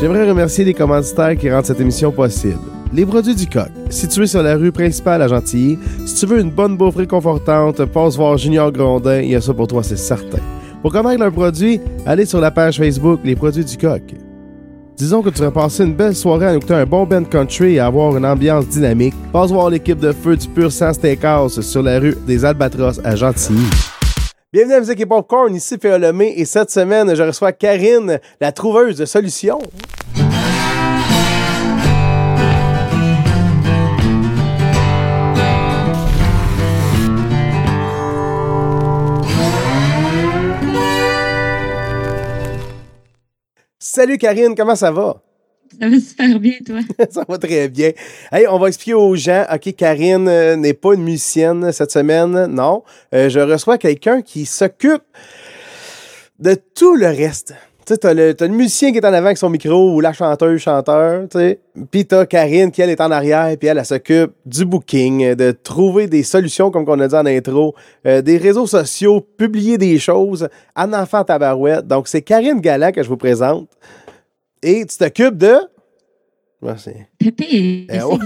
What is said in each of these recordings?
J'aimerais remercier les commanditaires qui rendent cette émission possible. Les produits du coq, situés sur la rue principale à Gentilly. Si tu veux une bonne bouffe réconfortante, passe voir Junior Grondin, il y a ça pour toi, c'est certain. Pour connaître leurs produits, allez sur la page Facebook Les produits du coq. Disons que tu vas passer une belle soirée à écouter un bon band country et avoir une ambiance dynamique. Passe voir l'équipe de feu du Pur Sans Steakhouse sur la rue des Albatros à Gentilly. Bienvenue à Musique et Popcorn, ici Féa Lemay et cette semaine, je reçois Karine, la trouveuse de solutions. Salut Karine, comment ça va? Ça va super bien, toi. ça va très bien. Hey, on va expliquer aux gens, OK, Karine euh, n'est pas une musicienne cette semaine, non. Euh, je reçois quelqu'un qui s'occupe de tout le reste. Tu sais, t'as le, le musicien qui est en avant avec son micro ou la chanteuse, chanteur, tu sais. Puis t'as Karine qui, elle, est en arrière, puis elle, elle, s'occupe du booking, de trouver des solutions, comme on a dit en intro, euh, des réseaux sociaux, publier des choses, en enfant tabarouette. Donc, c'est Karine Galland que je vous présente. Et tu t'occupes de? Merci. Pépé, eh oh.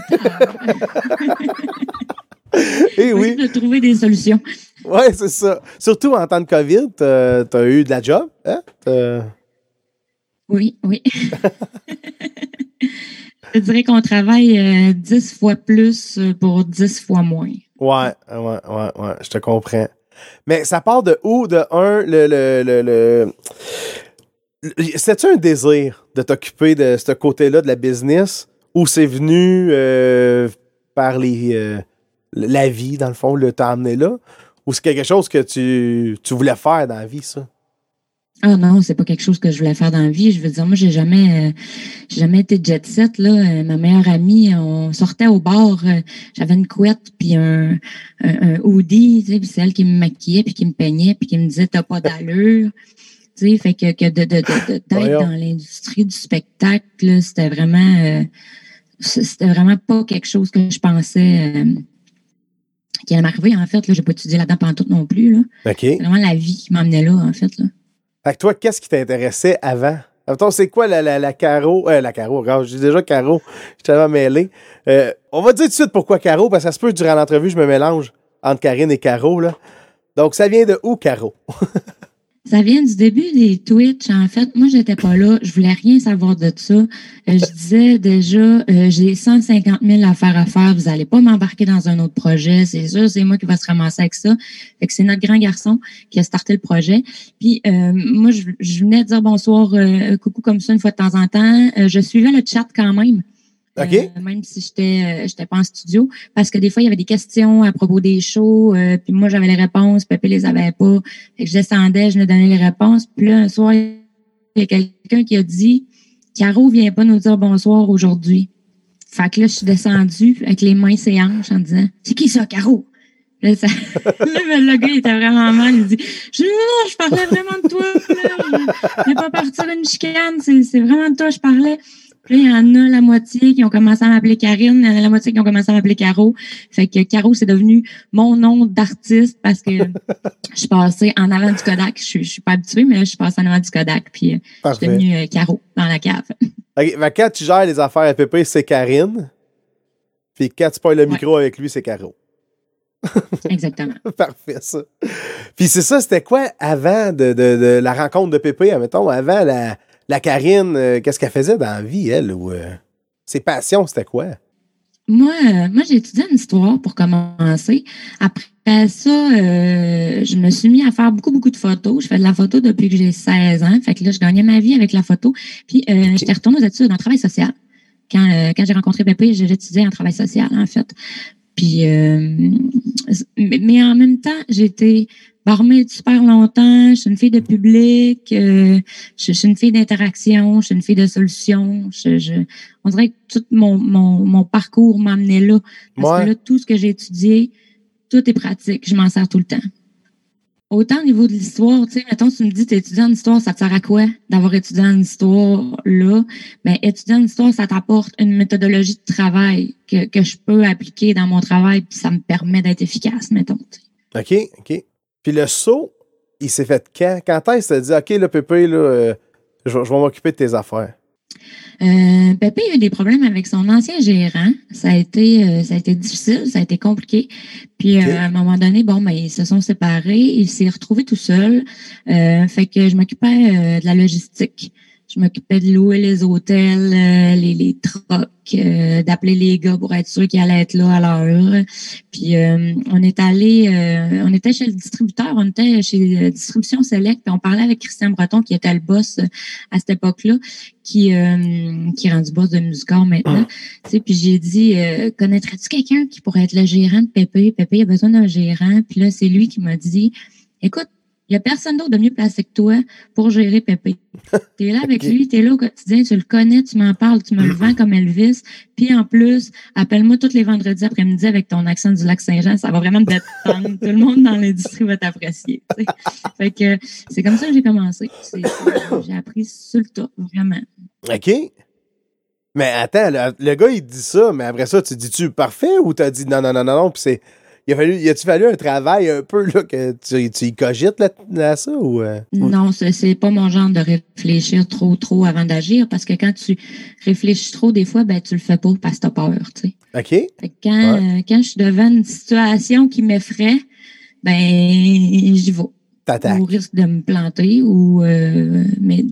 Et oui. De trouver des solutions. Oui, c'est ça. Surtout en temps de COVID, tu as eu de la job. Hein? Oui, oui. Je dirais qu'on travaille euh, dix fois plus pour dix fois moins. Ouais, ouais, ouais, ouais, je te comprends. Mais ça part de où? De un, le. le, le, le... C'était-tu un désir de t'occuper de ce côté-là de la business ou c'est venu euh, par les, euh, la vie, dans le fond, le t'a amené là? Ou c'est quelque chose que tu, voulais faire dans la vie, ça? Ah non, c'est pas quelque chose que je voulais faire dans la vie. Je veux dire, moi, j'ai jamais, euh, jamais été jet set. Ma meilleure amie, on sortait au bar, j'avais une couette puis un, un, hoodie, c'est elle qui me maquillait puis qui me peignait puis qui me disait t'as pas d'allure. Tu sais, fait que, que de, de, de, d'être dans l'industrie du spectacle, c'était vraiment, c'était vraiment pas quelque chose que je pensais qui allait m'arriver. En fait, là, j'ai pas étudié là-dedans pendant tout non plus. Là. C'est vraiment la vie qui m'emmenait là, en fait. Là. Fait que toi, qu'est-ce qui t'intéressait avant? Attends, c'est quoi la, la, la Caro? Euh, la Caro, regarde, je dis déjà Caro, je t'avais mêlé. Euh, on va dire tout de suite pourquoi Caro, parce que ça se peut durant l'entrevue, je me mélange entre Karine et Caro. Là. Donc, ça vient de où, Caro? Ça vient du début des Twitch. En fait, moi, j'étais pas là. Je voulais rien savoir de ça. Euh, je disais déjà, euh, j'ai 150 000 affaires à faire. Vous allez pas m'embarquer dans un autre projet. C'est sûr, c'est moi qui va se ramasser avec ça. Fait que c'est notre grand garçon qui a starté le projet. Puis, euh, moi, je, je, venais dire bonsoir, coucou comme ça une fois de temps en temps. je suivais le chat quand même. Euh, même si j'étais j'étais pas en studio parce que des fois il y avait des questions à propos des shows euh, puis moi j'avais les réponses Pépé les avait pas fait que je descendais je me donnais les réponses puis là un soir il y a quelqu'un qui a dit Caro vient pas nous dire bonsoir aujourd'hui fait que là je suis descendue avec les mains ses hanches en disant c'est qui ça Caro? Là, ça... le gars, il était vraiment mal. Il dit je, Non, je parlais vraiment de toi. Je vais pas partir une chicane. C'est vraiment de toi je parlais. Puis il y en a la moitié qui ont commencé à m'appeler Karine, il y en a la moitié qui ont commencé à m'appeler Caro. Fait que Caro, c'est devenu mon nom d'artiste parce que je suis passée en avant du Kodak. Je, je suis pas habituée, mais là, je suis passée en avant du Kodak. Puis euh, je suis devenue euh, Caro dans la cave. Quand tu gères les affaires à Pépé, c'est Karine. Puis quand tu parles le micro avec lui, c'est Caro. Exactement. Parfait, ça. Puis c'est ça, c'était quoi avant de, de, de, la rencontre de Pépé, mettons, avant la la Karine, euh, qu'est-ce qu'elle faisait dans la vie, elle? Ou, euh, ses passions, c'était quoi? Moi, euh, moi j'ai étudié une histoire pour commencer. Après ça, je me suis mis à faire beaucoup, beaucoup de photos. Je fais de la photo depuis que j'ai 16 ans. Fait que là, je gagnais ma vie avec la photo. Puis, j'étais retournée aux études en travail social. Quand, quand j'ai rencontré Pépé, j'étudiais en travail social, en fait. Puis, mais en même temps, j'étais barmaid super longtemps, je suis une fille de public, euh, je, suis une fille d'interaction, je suis une fille de solution. Je, on dirait que tout mon, mon, mon parcours m'a là. Parce que là, tout ce que j'ai étudié, tout est pratique. Je m'en sers tout le temps. Autant au niveau de l'histoire, tu sais, mettons, tu me dis, tu étudiant en histoire, ça te sert à quoi d'avoir étudié en histoire là? Ben, étudiant en histoire, ça t'apporte une méthodologie de travail que, que je peux appliquer dans mon travail, puis ça me permet d'être efficace, mettons. OK, OK. Puis le saut, il s'est fait quand? Quand est-ce que dit, OK, le Pépé, là, euh, je, vais m'occuper de tes affaires? Euh, Pépé a eu des problèmes avec son ancien gérant. Ça a été, euh, ça a été difficile, ça a été compliqué. Puis euh, à un moment donné, bon, ben, ils se sont séparés. Il s'est retrouvé tout seul. Euh, fait que je m'occupais euh, de la logistique. Je m'occupais de louer les hôtels, euh, les, les trucks, euh, d'appeler les gars pour être sûr qu'ils allaient être là à l'heure. Puis euh, on est allé, on était chez le distributeur, on était chez Distribution Select, puis on parlait avec Christian Breton, qui était le boss à cette époque-là, qui, euh, qui est rendu boss de Musicor maintenant. Tu sais, puis j'ai dit, euh, connaîtrais-tu quelqu'un qui pourrait être le gérant de Pépé? Pépé a besoin d'un gérant. Puis là, c'est lui qui m'a dit, écoute, il n'y a personne d'autre de mieux placé que toi pour gérer Pépé. Tu es là avec lui, tu es là au quotidien, tu le connais, tu m'en parles, tu me le vends comme Elvis. Puis en plus, appelle-moi tous les vendredis après-midi avec ton accent du lac Saint-Jean. Ça va vraiment te détendre. Tout le monde dans l'industrie va t'apprécier. Fait que c'est comme ça que j'ai commencé. C'est- J'ai appris sur le tas, vraiment. OK. Mais attends, le, le gars, il dit ça, mais après ça, tu dis-tu parfait ou t'as dit non, non, non, non, non, puis c'est. Il a fallu, il a-tu fallu un travail un peu, là, que tu, tu y cogites là, à ça ou. euh, Non, ce- c'est pas mon genre de réfléchir trop, trop avant d'agir parce que quand tu réfléchis trop, des fois, ben, tu le fais pas parce que t'as peur, tu sais. OK. Fait que quand, euh, quand je suis devant une situation qui m'effraie, ben, j'y vais. T'attaques. Au risque de me planter ou, euh, mais,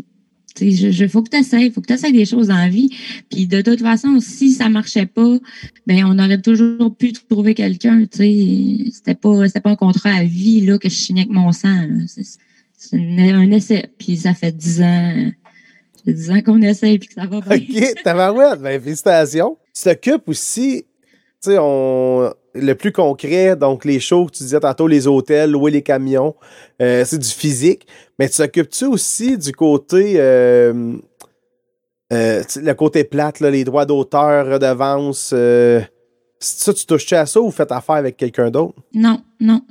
sais, je, faut que tu essaies, faut que tu essaies des choses la vie. Puis de toute façon, si ça marchait pas, ben, on aurait toujours pu trouver quelqu'un. C'était pas, pas un contrat à vie, là, que je signais avec mon sang. C'est- un, essai. Puis ça fait dix ans, ans qu'on essaie puis que ça va bien. OK, tabarouette, ben félicitations. Tu t'occupes aussi, tu sais, on... le plus concret, donc les shows que tu disais tantôt, les hôtels, louer les camions, euh, c'est du physique. Mais tu t'occupes-tu aussi du côté, euh, euh, le côté plate, là, les droits d'auteur, redevances, euh, ça, tu touches à ça ou faites affaire avec quelqu'un d'autre? Non, non.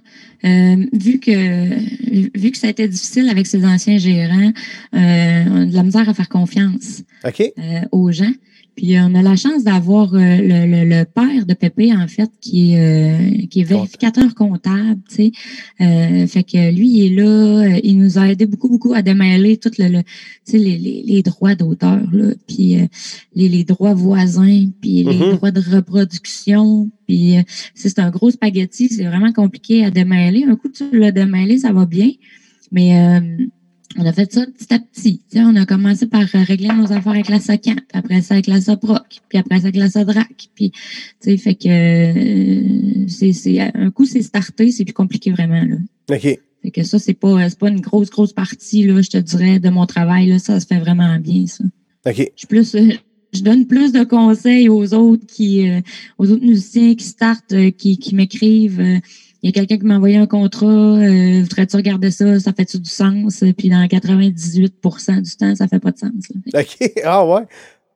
Euh, vu que vu que ça a été difficile avec ses anciens gérants, euh, on a de la misère à faire confiance euh, aux gens. Puis euh, on a la chance d'avoir euh, le, le- le père de Pépé, en fait, qui est, euh, qui est vérificateur comptable, tu sais. Euh, fait que lui, il est là, il nous a aidé beaucoup, beaucoup à démêler tout le, le- tu sais, les, les, les droits d'auteur, là, puis les, les droits voisins, puis les Mhm. droits de reproduction, puis c'est un gros spaghetti, c'est vraiment compliqué à démêler. Un coup, tu l'as démêlé, ça va bien, mais on a fait ça petit à petit. Tu sais, on a commencé par euh, régler nos affaires avec la SOCAN, puis après ça avec la SOPROC, puis après ça avec la SODRAC. Puis, tu sais, fait que euh, c'est, c'est un coup, c'est starté, c'est plus compliqué vraiment. Là. OK. Fait que ça, c'est pas, c'est pas une grosse, grosse partie, là, je te dirais, de mon travail. Là, ça se fait vraiment bien, ça. OK. Je suis plus. euh, je donne plus de conseils aux autres qui, euh, aux autres musiciens qui startent, euh, qui, qui m'écrivent. Il y a quelqu'un qui m'a envoyé un contrat, euh, voudrais-tu regarder ça, ça fait-tu du sens? Puis dans 98% du temps, ça fait pas de sens. là. OK. Ah ouais.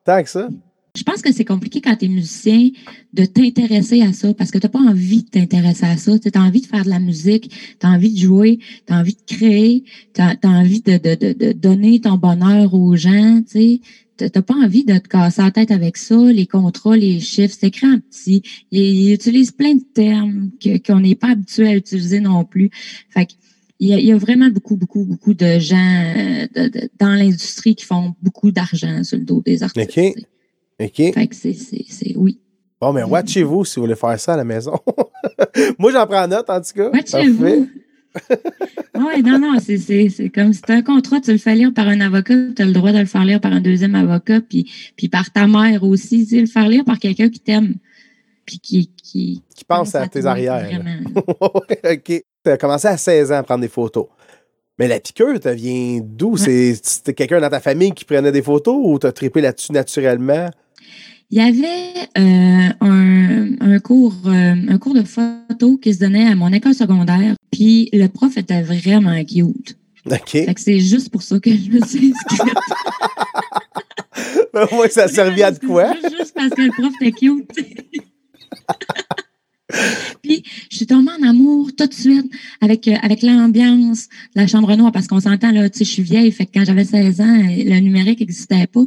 Tant que ça. Je pense que c'est compliqué quand tu es musicien de t'intéresser à ça parce que tu pas envie de t'intéresser à ça. Tu as envie de faire de la musique, tu as envie de jouer, tu as envie de créer, tu as, envie de, de, de, de donner ton bonheur aux gens. Tu n'as pas envie de te casser la tête avec ça, les contrats, les chiffres, c'est écrit en petit. Il, il utilise plein de termes que- qu'on n'est pas habitué à utiliser non plus. Fait que il y, a, il y a vraiment beaucoup, beaucoup, beaucoup de gens euh, de- de- dans l'industrie qui font beaucoup d'argent sur le dos des artistes. OK. OK. Fait que c'est, c'est, c'est oui. Bon, mais watchez-vous si vous voulez faire ça à la maison. Moi, j'en prends note, en tout cas. Watchez-vous. Oui, non, non, c'est, c'est, c'est comme si tu un contrat, tu le fais lire par un avocat, tu as le droit de le faire lire par un deuxième avocat, puis, puis par ta mère aussi, tu le faire lire par quelqu'un qui t'aime, puis qui, qui, Qui pense à tes arrières. Ouais, OK. Tu as commencé à 16 ans à prendre des photos. Mais la piqûre, ça vient d'où? C'est C'était quelqu'un dans ta famille qui prenait des photos ou t'as trippé là-dessus naturellement? Il y avait euh, un, un cours euh, un cours de photo qui se donnait à mon école secondaire, puis le prof était vraiment cute. OK. Fait que c'est juste pour ça que je me suis inscrite. Moi, ça servait à de quoi? Juste, parce que le prof était cute. Puis, je suis tombée en amour tout de suite avec, euh, avec l'ambiance de la chambre noire parce qu'on s'entend, là, tu sais, je suis vieille. Fait que quand j'avais 16 ans, le numérique n'existait pas.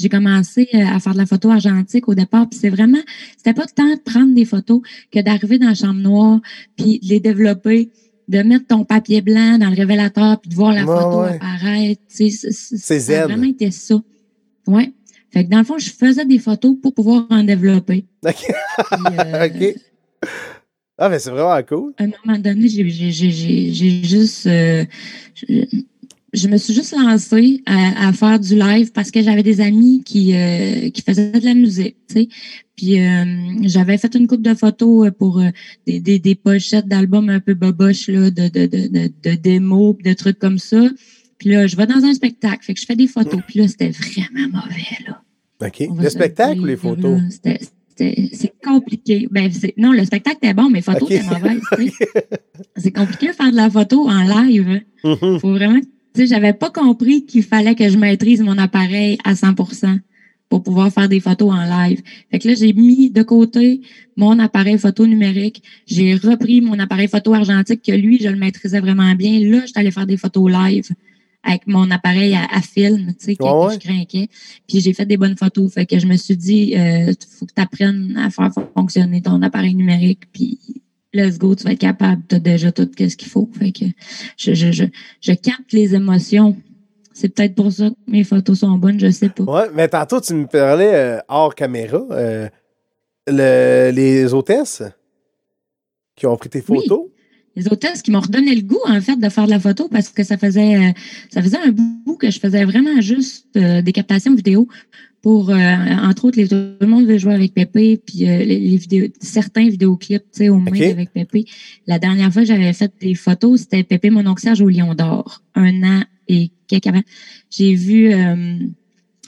J'ai commencé euh, à faire de la photo argentique au départ. Puis c'est vraiment, c'était pas tant de prendre des photos que d'arriver dans la chambre noire puis de les développer de mettre ton papier blanc dans le révélateur puis de voir la photo ouais. apparaître. C'est ça a vraiment été ça. Ouais. Fait que dans le fond, je faisais des photos pour pouvoir en développer. OK. Puis, euh, OK. Ah, mais c'est vraiment cool. à un moment donné, j'ai juste. euh, je, me suis juste lancée à, à faire du live parce que j'avais des amis qui, euh, qui faisaient de la musique, tu sais. Puis euh, j'avais fait une coupe de photos euh, pour euh, des, des, des pochettes d'albums un peu boboches, là, de, de, de, de, de démos, de trucs comme ça. Puis là, je vais dans un spectacle, fait que je fais des photos. Puis là, c'était vraiment mauvais, là. OK. Le spectacle dire, ou les photos? C'est compliqué. Ben, non, le spectacle était bon, mais les photos Ok. étaient mauvaises. C'est compliqué de faire de la photo en live. hein. Mhm. Faut vraiment. Sais, j'avais pas compris qu'il fallait que je maîtrise mon appareil à 100% pour pouvoir faire des photos en live. Fait que là, j'ai mis de côté mon appareil photo numérique. J'ai repris mon appareil photo argentique que lui, je le maîtrisais vraiment bien. Là, j'étais allée faire des photos live avec mon appareil à, à film, tu sais, que, Ouais, que ouais. je craquais. Puis j'ai fait des bonnes photos. Fait que je me suis dit, euh, faut que tu apprennes à faire fonctionner ton appareil numérique. Puis let's go, tu vas être capable. Tu as déjà tout ce qu'il faut. Fait que je, je, je, je capte les émotions. C'est peut-être pour ça que mes photos sont bonnes, je sais pas. Ouais, mais tantôt, tu me parlais euh, hors caméra. euh, le- les hôtesses qui ont pris tes Oui. Les hôtesses qui m'ont redonné le goût, en fait, de faire de la photo parce que ça faisait, euh, ça faisait un bout que je faisais vraiment juste euh, des captations vidéo pour, euh, entre autres, les, tout le monde veut jouer avec Pépé, puis euh, les, les vidéos, certains vidéoclips, tu sais, au moins avec Pépé. La dernière fois que j'avais fait des photos, c'était Pépé mon Serge au Lion d'Or, un an et quelques avant. J'ai vu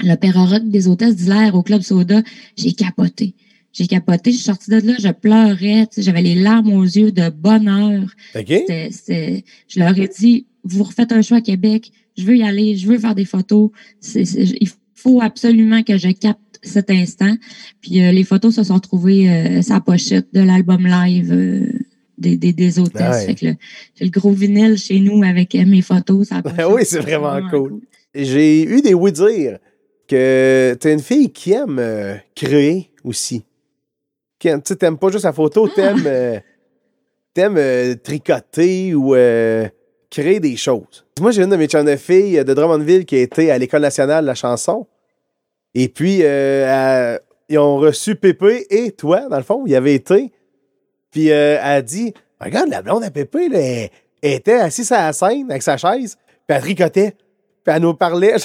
l'opéra rock des hôtesses d'Hilaire au Club Soda, j'ai capoté. J'ai capoté, je suis sortie de là, je pleurais, j'avais les larmes aux yeux de bonheur. OK? C'était- c'était- je leur ai dit, vous refaites un choix à Québec, je veux y aller, je veux faire des photos. Il faut absolument que je capte cet instant. Puis euh, les photos se sont retrouvées euh, sa pochette de l'album live euh, des, des, des hôtesses. Fait j'ai le gros vinyle chez nous avec mes photos. sa pochette. oui, c'est vraiment cool. J'ai eu des oui dire que t'es une fille qui aime créer aussi. Tu t'aimes pas juste la photo, t'aimes euh, euh, tricoter ou euh, créer des choses. Moi, j'ai une de mes chums de filles de Drummondville qui a été à l'École nationale de la chanson. Et puis, euh, ils ont reçu Pépé et toi, dans le fond, il y avait été. Puis, elle a dit Regarde, la blonde à Pépé, là, elle était assise à la scène avec sa chaise, puis elle tricotait, puis elle nous parlait.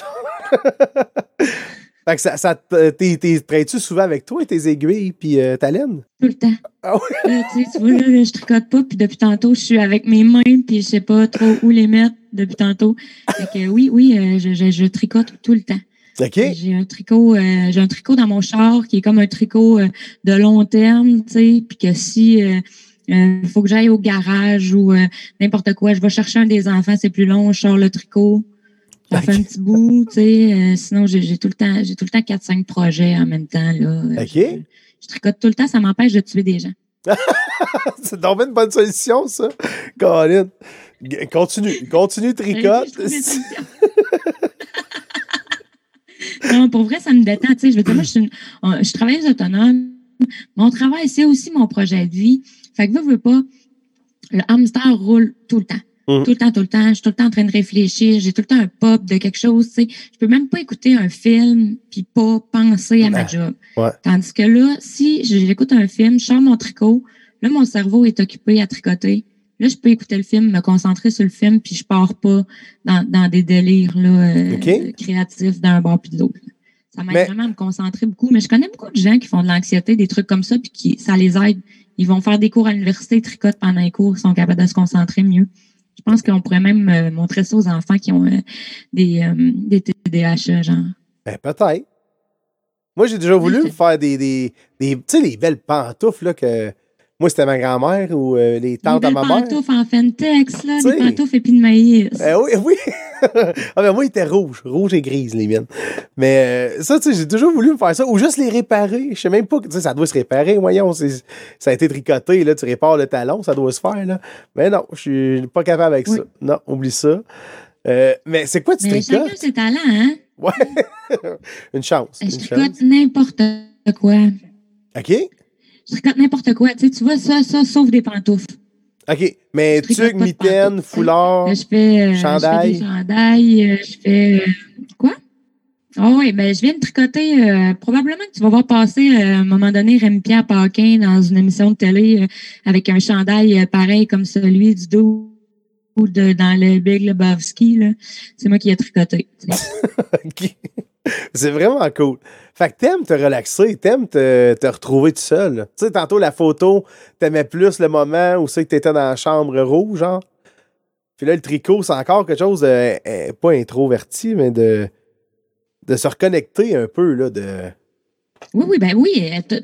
fait que ça, ça te- t'es, t'es- traites-tu souvent avec toi, tes aiguilles, puis euh, ta laine? Tout le temps. Ah? Là, tu sais, tu vois, là, je tricote pas, puis depuis tantôt, je suis avec mes mains, puis je sais pas trop où les mettre depuis tantôt. Fait que oui, oui, euh, je, je, je tricote tout le temps. OK? J'ai un tricot, euh, j'ai un tricot dans mon char qui est comme un tricot de long terme, tu sais, puis que si euh, faut que j'aille au garage ou euh, n'importe quoi, je vais chercher un des enfants, c'est plus long, je sors le tricot, j'en fais un petit bout, tu sais. euh, sinon, j'ai tout le temps, j'ai tout le temps 4-5 projets en même temps là. Euh, OK. Je, je tricote tout le temps, ça m'empêche de tuer des gens. C'est donc une bonne solution, ça. Colin. Continue, continue, tricote. Des solutions. non, pour vrai, ça me détend. Tu sais, je veux dire, moi, je suis, une, je travailleuse autonome. Mon travail, c'est aussi mon projet de vie. Fait que, veux, veux pas, le hamster roule tout le temps. Mhm. Tout le temps, tout le temps. Je suis tout le temps en train de réfléchir. J'ai tout le temps un pop de quelque chose. Tu sais. Je peux même pas écouter un film puis pas penser à ma job. Ouais. Tandis que là, si j'écoute un film, je sors mon tricot, là, mon cerveau est occupé à tricoter. Là, je peux écouter le film, me concentrer sur le film, puis je pars pas dans, dans des délires là, euh, créatifs d'un bord puis de l'autre. Ça m'aide Mais- vraiment à me concentrer beaucoup. Mais je connais beaucoup de gens qui font de l'anxiété, des trucs comme ça, puis qui ça les aide. Ils vont faire des cours à l'université, ils tricotent pendant les cours, ils sont capables de se concentrer mieux. Je pense qu'on pourrait même euh, montrer ça aux enfants qui ont euh, des, euh, des TDAH, genre. Ben, peut-être. Moi, j'ai déjà voulu me faire des, des, des tu sais, les belles pantoufles, là, que moi, c'était ma grand-mère ou euh, les tantes des à ma mère. pantoufles en Fentex, là, des pantoufles épis de maïs. Eh oui, oui. ah, ben, moi, il était rouge. Rouge et grise, les miennes. Mais euh, ça, tu sais, j'ai toujours voulu me faire ça. Ou juste les réparer. Je sais même pas. Tu sais, ça doit se réparer, voyons. Ça a été tricoté, là. Tu répares le talon, ça doit se faire, là. Mais non, je suis pas capable avec Oui. ça. Non, oublie ça. Euh, mais c'est quoi tu Mais chacun tricotes? ses talents, hein? Ouais. une chance. Je Une tricote n'importe quoi. OK? Je tricote n'importe quoi. Tu sais, tu vois, ça, ça, sauf des pantoufles. OK. Mais de mitaine, foulard. Je fais, euh, je fais chandail. des chandails, euh, je fais... euh, quoi? Ah oui, ben je viens de tricoter. euh, probablement que tu vas voir passer euh, à un moment donné Rémi-Pierre Paquin dans une émission de télé euh, avec un chandail euh, pareil comme celui du dos ou de, dans le Big Lebowski. C'est moi qui ai tricoté. OK. C'est vraiment cool. Fait que t'aimes te relaxer, t'aimes te, retrouver tout seul. Tu sais, tantôt, la photo, t'aimais plus le moment où c'est que t'étais dans la chambre rouge, genre. Puis là, le tricot, c'est encore quelque chose de, euh, pas introverti, mais de, de se reconnecter un peu, là, de... Oui, oui, ben oui, to-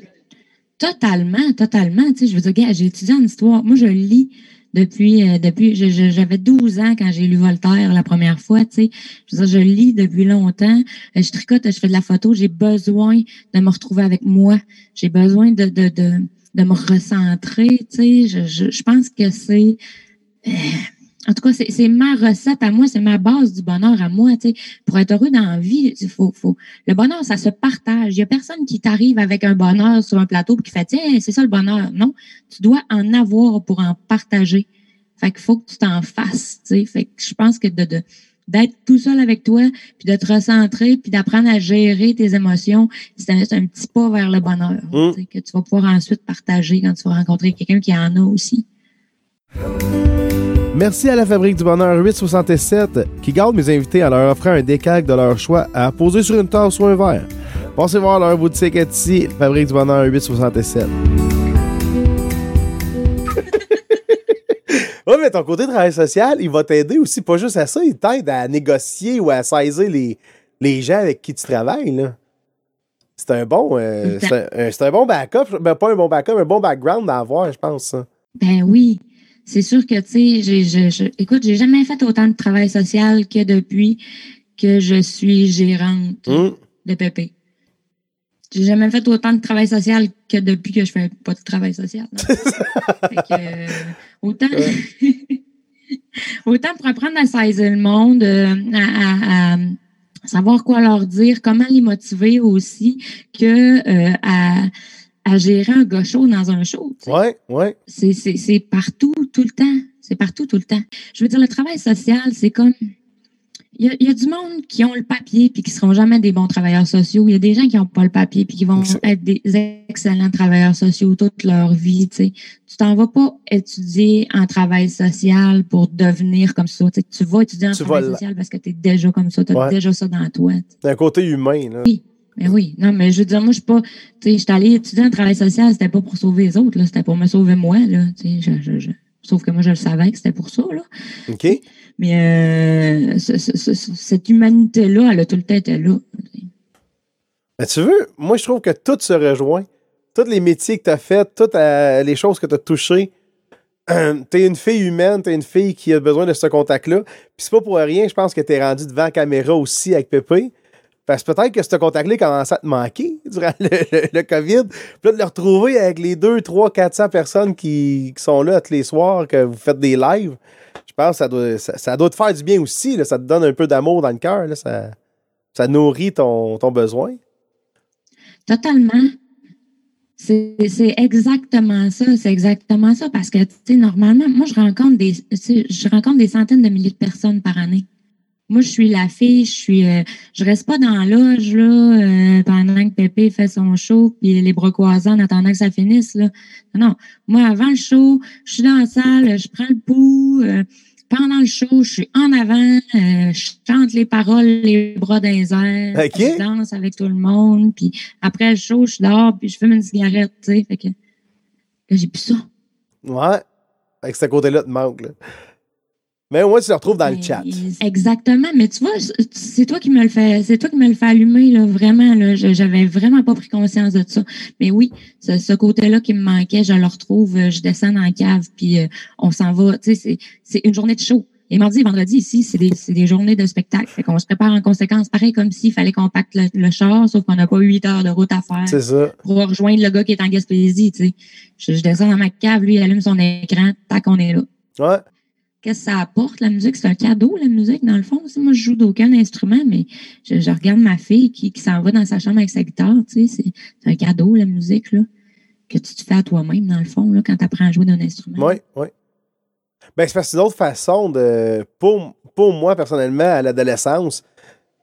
totalement, totalement. Tu sais, je veux dire, j'ai étudié en histoire. Moi, je lis depuis, euh, depuis, j'avais 12 ans quand j'ai lu Voltaire la première fois, tu sais. Je je lis depuis longtemps. Euh, Je tricote, je fais de la photo. J'ai besoin de me retrouver avec moi. J'ai besoin de, de, de, de me recentrer, tu sais. Je, je, je pense que c'est, euh, en tout cas, c'est ma recette à moi, c'est ma base du bonheur à moi, tu sais. Pour être heureux dans la vie, faut, faut, le bonheur, ça se partage. Il n'y a personne qui t'arrive avec un bonheur sur un plateau et qui fait Tiens, c'est ça le bonheur. Non, tu dois en avoir pour en partager. Fait qu'il faut que tu t'en fasses. tu sais. Fait que je pense que de, de- d'être tout seul avec toi, puis de te recentrer, puis d'apprendre à gérer tes émotions, c'est un, petit pas vers le bonheur Mm. que tu vas pouvoir ensuite partager quand tu vas rencontrer quelqu'un qui en a aussi. Merci à la Fabrique du Bonheur 867 qui garde mes invités en leur offrant un décalque de leur choix à poser sur une tasse ou un verre. Pensez voir leur boutique Etsy, Fabrique du Bonheur 867. Oui, mais ton côté travail social, il va t'aider aussi, pas juste à ça, il t'aide à négocier ou à saisir les, les gens avec qui tu travailles. là. C'est un bon euh, le c'est un, un- c'est un bon backup, ben, pas un bon backup, un bon background à avoir, je pense. ça. Ben oui, c'est sûr que, tu sais, j'ai, je, je- écoute, j'ai jamais fait autant de travail social que depuis que je suis gérante Hum. de Pépé. J'ai jamais fait autant de travail social que depuis que je fais pas de travail social. Fait que, euh, autant, autant pour apprendre à saisir le monde, euh, à, à- à savoir quoi leur dire, comment les motiver aussi, que euh, à, à gérer un gars chaud dans un show. tu sais. Ouais, ouais. C'est, partout, tout le temps. C'est partout, tout le temps. Je veux dire, le travail social, c'est comme. Il y, a, il y a du monde qui ont le papier puis qui seront jamais des bons travailleurs sociaux. Il y a des gens qui n'ont pas le papier puis qui vont être des excellents travailleurs sociaux toute leur vie. Tu t'en vas pas étudier en travail social pour devenir comme ça. Tu, vas étudier en Tu travail social parce que tu es déjà comme ça. Tu as Ouais. déjà ça dans toi. C'est un côté humain, là. Mais oui, non, mais je veux dire, moi, je suis pas. Tu sais, je suis allée étudier en travail social, c'était pas pour sauver les autres, là, c'était pour me sauver moi, là. Tu sais, je, je, je- Sauf que moi, je le savais que c'était pour ça, là. OK? Mais euh, ce- ce- ce- cette humanité-là, elle a tout le temps été là. Mais tu veux, moi, je trouve que tout se rejoint. Tous les métiers que tu as faits, toutes euh, les choses que tu as touchées. tu es une fille humaine, tu es une fille qui a besoin de ce contact-là. Puis c'est pas pour rien, je pense que tu es rendu devant la caméra aussi avec Pépé. Parce que peut-être que ce contact-là commence à te manquer durant le, COVID. Puis là, de le retrouver avec les 2, 3, 400 personnes qui, sont là tous les soirs, que vous faites des lives, je pense que ça doit, te faire du bien aussi. Ça te donne un peu d'amour dans le cœur. Ça, nourrit ton, ton besoin. Totalement. C'est exactement ça, c'est exactement ça. Parce que, tu sais, normalement, moi, je rencontre des, je rencontre des centaines de milliers de personnes par année. Moi, je suis la fille, je suis, euh, je reste pas dans la loge, là, euh, pendant que Pépé fait son show, puis les bras croisés en attendant que ça finisse, là. Non, moi, avant le show, je suis dans la salle, je prends le pouls, euh, pendant le show, je suis en avant, je chante les paroles, les bras dans les airs, je danse avec tout le monde, puis après le show, je suis dehors, puis je fume une cigarette, tu sais, fait que là, j'ai plus ça. Ouais. Avec ce côté-là te manque. Là. Mais au moins, tu le retrouves dans le chat. Exactement, mais tu vois, c'est toi qui me le fais, c'est toi qui me le fais allumer là, vraiment là. Je- J'avais vraiment pas pris conscience de ça. Mais oui, ce, ce côté-là qui me manquait, je le retrouve. euh, Je descends dans la cave, puis euh, on s'en va. Tu sais, c'est- c'est une journée de show. Et mardi et vendredi ici, c'est des, c'est des journées de spectacle. Fait qu'on se prépare en conséquence, pareil comme s'il fallait qu'on pacte le, le char, sauf qu'on n'a pas huit heures de route à faire C'est ça. pour rejoindre le gars qui est en Gaspésie. Tu sais, je, je descends dans ma cave, lui il allume son écran, tac, on est là. Ouais. Qu'est-ce que ça apporte, la musique? C'est un cadeau, la musique, dans le fond. Moi, je joue d'aucun instrument, mais je, regarde ma fille qui, s'en va dans sa chambre avec sa guitare. Tu sais, c'est un cadeau, la musique, là, que tu te fais à toi-même, dans le fond, là, quand tu apprends à jouer d'un instrument. Oui, oui. Ben, c'est parce que une autre façon. Pour, moi, personnellement, à l'adolescence,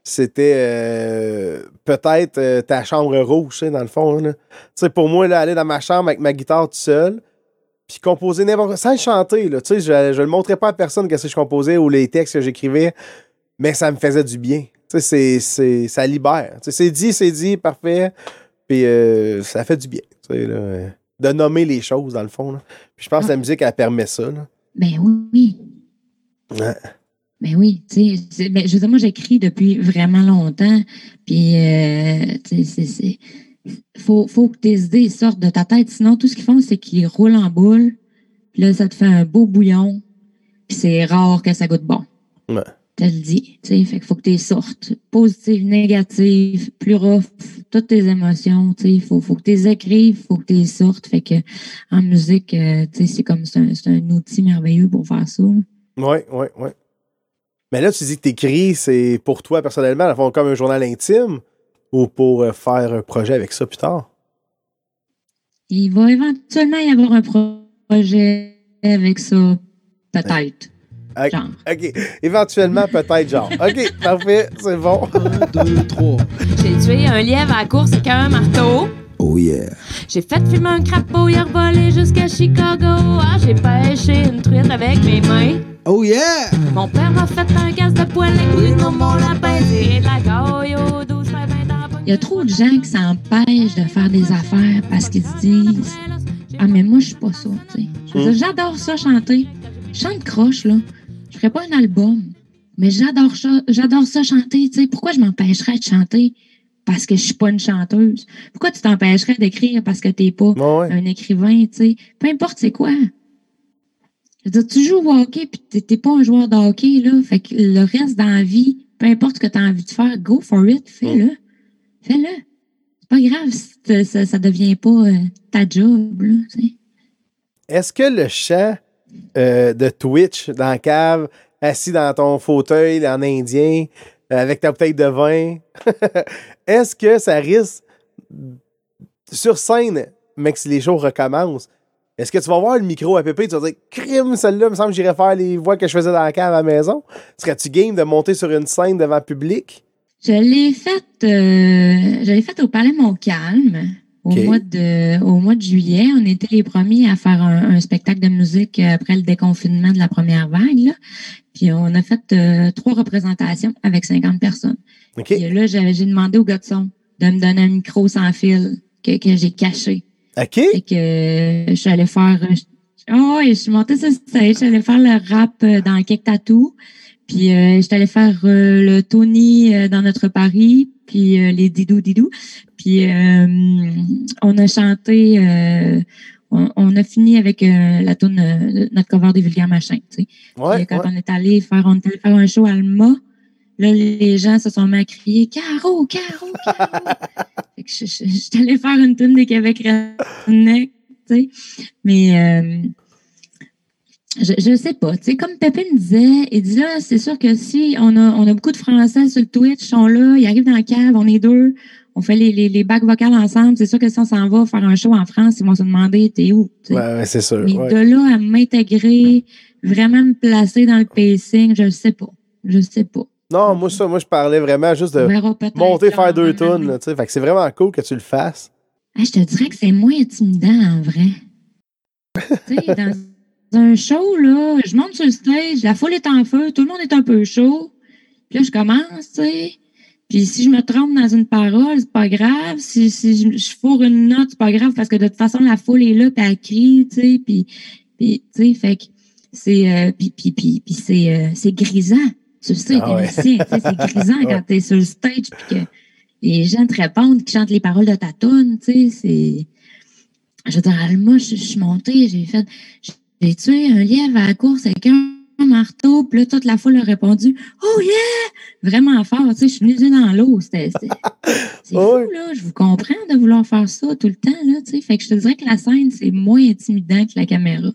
c'était euh, peut-être euh, ta chambre rouge, dans le fond. là. Pour moi, aller dans ma chambre avec ma guitare tout seul, puis composer n'importe sans chanter, là. Tu sais, je, je le montrais pas à personne qu'est-ce que je composais ou les textes que j'écrivais, mais ça me faisait du bien. Tu sais, c'est, c'est, ça libère. Tu sais, c'est dit, c'est dit, parfait, puis euh, ça fait du bien, tu sais, là, de nommer les choses, dans le fond. Là. Puis je pense que la musique, elle permet ça, là. Ben oui. Ouais. Ben oui, tu sais, ben, je veux dire, moi, j'écris depuis vraiment longtemps, puis, euh, tu sais, c'est, faut, faut que tes idées sortent de ta tête, sinon, tout ce qu'ils font, c'est qu'ils roulent en boule, puis là, ça te fait un beau bouillon, puis c'est rare que ça goûte bon. Ouais. te le dis. tu sais, Fait qu'il faut que tu sortes. Positive, négative, plus rough, toutes tes émotions. Il faut, faut que tu les écrives, il faut que tu les sortes. Fait que en musique, euh, tu sais, c'est comme c'est un, c'est un outil merveilleux pour faire ça. Oui, oui, oui. Mais là, tu dis que t'écris, c'est pour toi personnellement, fond, comme un journal intime ou pour euh, faire un projet avec ça plus tard? Il va éventuellement y avoir un pro- projet avec ça, peut-être. Ok. Genre. OK. Éventuellement, peut-être, genre. OK, parfait, c'est bon. 1, 2, 3. J'ai tué un lièvre à la course avec un marteau. Oh yeah. J'ai fait fumer un crapaud, il a revolé jusqu'à Chicago. Ah, j'ai pêché une truite avec mes mains. Oh yeah! Mon père m'a fait un gaz de poêle avec lui dans mon lapin. Tiré de la Il y a trop de gens qui s'empêchent de faire des affaires parce qu'ils se disent Ah, mais moi, je suis pas ça. tu dire, J'adore ça chanter. Je chante croche, là. Je ferais pas un album. Mais j'adore ça, j'adore ça chanter. tu sais. Pourquoi je m'empêcherais de chanter? Parce que je suis pas une chanteuse? Pourquoi tu t'empêcherais d'écrire parce que t'es pas Bon, ouais. un écrivain, tu sais? Peu importe c'est quoi. Je veux dire, tu joues au hockey puis t'es- pas un joueur de hockey, là. Fait que le reste dans la vie, peu importe ce que tu as envie de faire, go for it, fais-le. Fais-le. C'est pas grave si ça, devient pas euh, ta job. Est-ce que le chant euh, de Twitch dans la cave, assis dans ton fauteuil en indien, euh, avec ta bouteille de vin, est-ce que ça risque sur scène, mais que si les shows recommencent, est-ce que tu vas voir le micro à Pépé et tu vas dire crime, celle-là, me semble que j'irais faire les voix que je faisais dans la cave à la maison? Serais-tu game de monter sur une scène devant public? Je l'ai faite euh, je l'ai faite au Palais Montcalm au, mois de, au mois de juillet. On était les premiers à faire un, un spectacle de musique après le déconfinement de la première vague. Là. Puis on a fait euh, trois représentations avec 50 personnes. OK. Puis là, j'ai demandé au gars de son de me donner un micro sans fil que, que j'ai caché. OK? Et que je suis allée faire. Oh, et je suis montée sur le stage, je suis allée faire le rap euh, dans Cake Tattoo. Puis euh, je suis allée faire euh, le Tony euh, dans notre Paris, puis euh, les Didou Didou. Puis euh, on a chanté, euh, on, on a fini avec la tune notre cover des vulgaires machins. Tu sais. Ouais, Puis, quand ouais. on est allé faire, on est allé faire un show à Alma, là, les gens se sont mis à crier Caro, Caro, Caro. fait que je, je, je suis allée faire une tune des Québec Redneck, tu sais. Mais euh, je, je sais pas. Tu sais, comme Pépé me disait, il dit là, c'est sûr que si on a, on a beaucoup de Français sur le Twitch, ils sont là, ils arrivent dans la cave, on est deux, on fait les, les, les bacs vocales ensemble. C'est sûr que si on s'en va faire un show en France, ils vont se demander t'es où? Ouais, ouais, c'est sûr. Mais ouais. de là à m'intégrer, vraiment me placer dans le pacing, je ne sais pas. Je sais pas. Non, moi, ça, moi, je parlais vraiment juste de monter, faire deux là, sais. Fait que c'est vraiment cool que tu le fasses. Ah, je te dirais que c'est moins intimidant en vrai. tu sais, dans un show, là, je monte sur le stage, la foule est en feu, tout le monde est un peu chaud. Puis là, je commence, tu sais. Puis si je me trompe dans une parole, c'est pas grave. Si, si je, je fourre une note, c'est pas grave parce que de toute façon, la foule est là, puis elle crie, tu sais. Puis, puis tu sais, fait que c'est... euh, puis puis, puis, puis c'est euh, c'est grisant. Tu sais, Ah ouais. c'est grisant Ouais. quand t'es sur le stage, puis que les gens te répondent, qui chantent les paroles de ta tune, tu sais, c'est... Je veux dire, je, je suis montée, j'ai fait... J'ai tué un lièvre à la course avec un marteau, puis là, toute la foule a répondu « Oh yeah! » Vraiment fort, tu sais, je suis venue dans l'eau, C'est fou, là, je vous comprends de vouloir faire ça tout le temps, là, tu sais, fait que je te dirais que la scène, c'est moins intimidant que la caméra.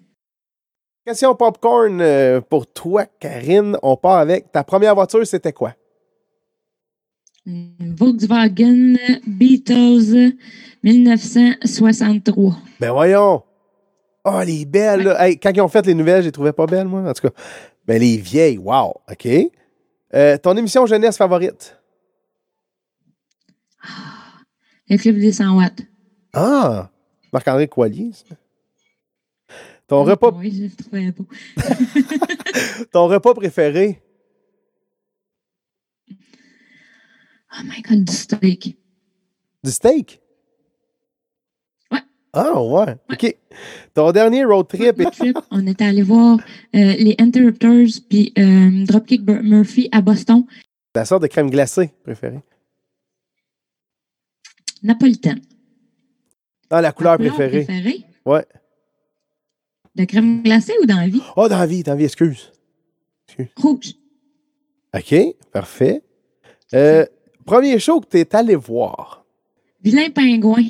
Question popcorn euh, pour toi, Karine. On part avec ta première voiture, c'était quoi? Volkswagen Beatles 1963. Ben voyons! oh, les belles. Là. Hey, quand ils ont fait les nouvelles, je les trouvais pas belles, moi, en tout cas. Mais les vieilles, wow, OK. Euh, ton émission jeunesse favorite? Ah, le Club des 100 watts. Ah! Marc-André Coilier, ça. Ton ah, repas. Oui, je le trouvais beau. Ton repas préféré? Oh my god, du steak. Du steak? Ah, ouais. OK. Ton dernier road trip. Trip, on était allé voir euh, les Interrupters puis euh, Dropkick Murphy à Boston, la sorte de crème glacée préférée. napolitaine. Dans la couleur Couleur préférée. préférée? Ouais. De crème glacée ou dans la vie? Oh, dans la vie, dans la vie, excuse. Rouge. OK, parfait. Euh, premier show que tu es allé voir. Vilain pingouin.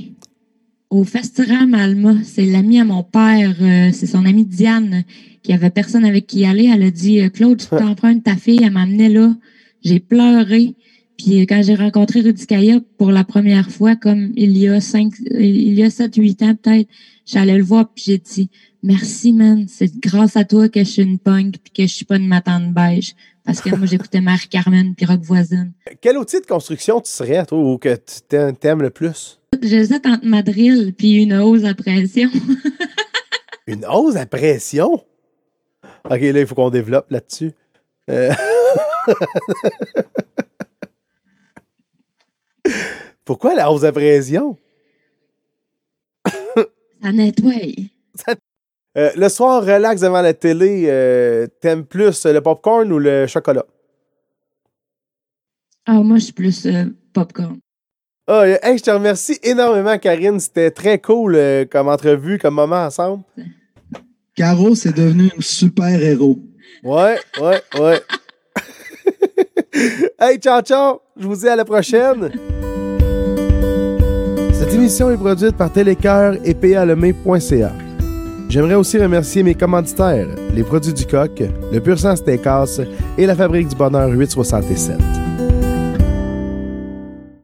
Au Festiram Alma. C'est l'ami à mon père. euh, c'est son amie Diane qui avait personne avec qui aller. Elle a dit euh, Claude, tu t'empruntes ta fille. Elle m'a amené là. J'ai pleuré. Puis euh, quand j'ai rencontré Rudy Kaya pour la première fois, comme il y a cinq, il y a sept, huit ans peut-être, j'allais le voir puis j'ai dit Merci, man. C'est grâce à toi que je suis une punk puis que je suis pas une matante beige. Parce que moi, j'écoutais Marie-Carmen puis Rock Voisine. Quel outil de construction tu serais, toi, ou que tu t'a- t'aimes le plus? J'hésite entre ma drill puis une hausse à pression. Une hausse à pression? OK, là, il faut qu'on développe là-dessus. Euh, Pourquoi la hausse à pression? Ça nettoie. Euh, le soir, relax devant la télé, euh, t'aimes plus le popcorn ou le chocolat? Ah, moi, je suis plus euh, popcorn. Ah, euh, hey, je te remercie énormément, Karine. C'était très cool euh, comme entrevue, comme moment ensemble. Caro, c'est devenu un super héros. Ouais, ouais, ouais. hey, ciao, ciao. Je vous dis à la prochaine. Cette émission est produite par Télécœur et PALemé.ca. J'aimerais aussi remercier mes commanditaires, les produits du coq, le Pur Sang Steakhouse et la Fabrique du Bonheur 867.